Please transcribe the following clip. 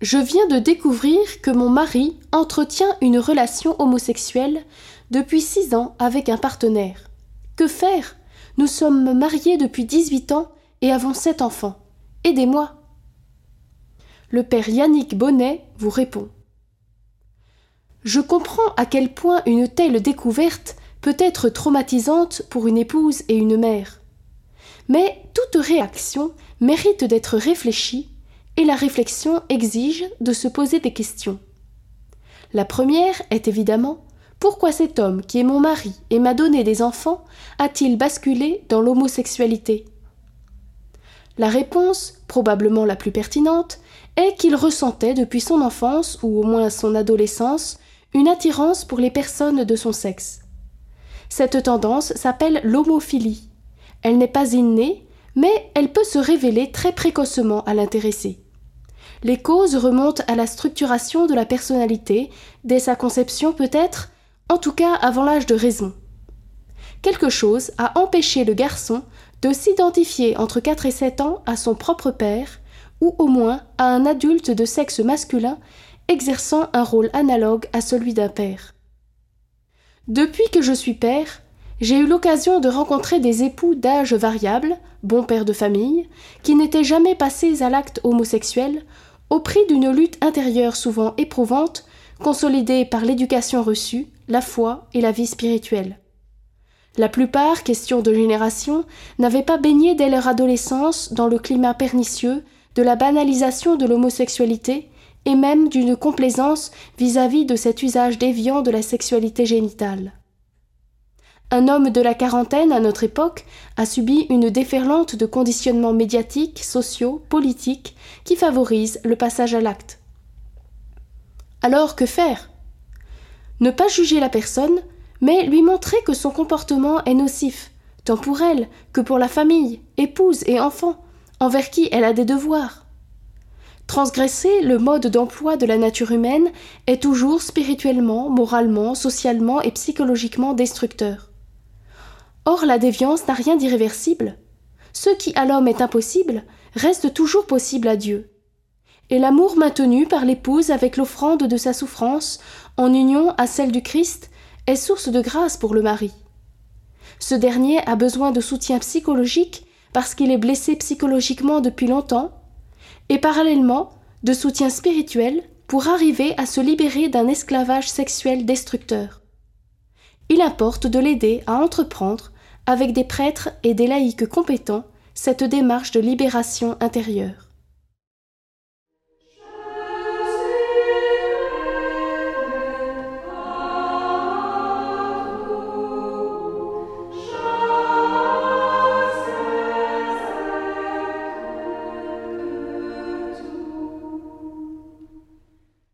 Je viens de découvrir que mon mari entretient une relation homosexuelle depuis six ans avec un partenaire. Que faire? Nous sommes mariés depuis dix-huit ans et avons sept enfants. Aidez-moi. Le père Yannick Bonnet vous répond. Je comprends à quel point une telle découverte peut être traumatisante pour une épouse et une mère. Mais toute réaction mérite d'être réfléchie et la réflexion exige de se poser des questions. La première est évidemment pourquoi cet homme qui est mon mari et m'a donné des enfants a-t-il basculé dans l'homosexualité? La réponse, probablement la plus pertinente, est qu'il ressentait depuis son enfance ou au moins son adolescence une attirance pour les personnes de son sexe. Cette tendance s'appelle l'homophilie. Elle n'est pas innée, mais elle peut se révéler très précocement à l'intéressé. Les causes remontent à la structuration de la personnalité, dès sa conception peut-être, en tout cas avant l'âge de raison. Quelque chose a empêché le garçon de s'identifier entre 4 et 7 ans à son propre père, ou au moins à un adulte de sexe masculin exerçant un rôle analogue à celui d'un père. Depuis que je suis père, j'ai eu l'occasion de rencontrer des époux d'âge variable, bons pères de famille, qui n'étaient jamais passés à l'acte homosexuel, au prix d'une lutte intérieure souvent éprouvante, consolidée par l'éducation reçue, la foi et la vie spirituelle. La plupart, question de génération, n'avaient pas baigné dès leur adolescence dans le climat pernicieux de la banalisation de l'homosexualité et même d'une complaisance vis-à-vis de cet usage déviant de la sexualité génitale. Un homme de la quarantaine à notre époque a subi une déferlante de conditionnements médiatiques, sociaux, politiques qui favorisent le passage à l'acte. Alors que faire? Ne pas juger la personne, mais lui montrer que son comportement est nocif, tant pour elle que pour la famille, épouse et enfant, envers qui elle a des devoirs. Transgresser le mode d'emploi de la nature humaine est toujours spirituellement, moralement, socialement et psychologiquement destructeur. Or la déviance n'a rien d'irréversible. Ce qui à l'homme est impossible reste toujours possible à Dieu. Et l'amour maintenu par l'épouse avec l'offrande de sa souffrance, en union à celle du Christ, est source de grâce pour le mari. Ce dernier a besoin de soutien psychologique parce qu'il est blessé psychologiquement depuis longtemps et parallèlement de soutien spirituel pour arriver à se libérer d'un esclavage sexuel destructeur. Il importe de l'aider à entreprendre, avec des prêtres et des laïcs compétents, cette démarche de libération intérieure.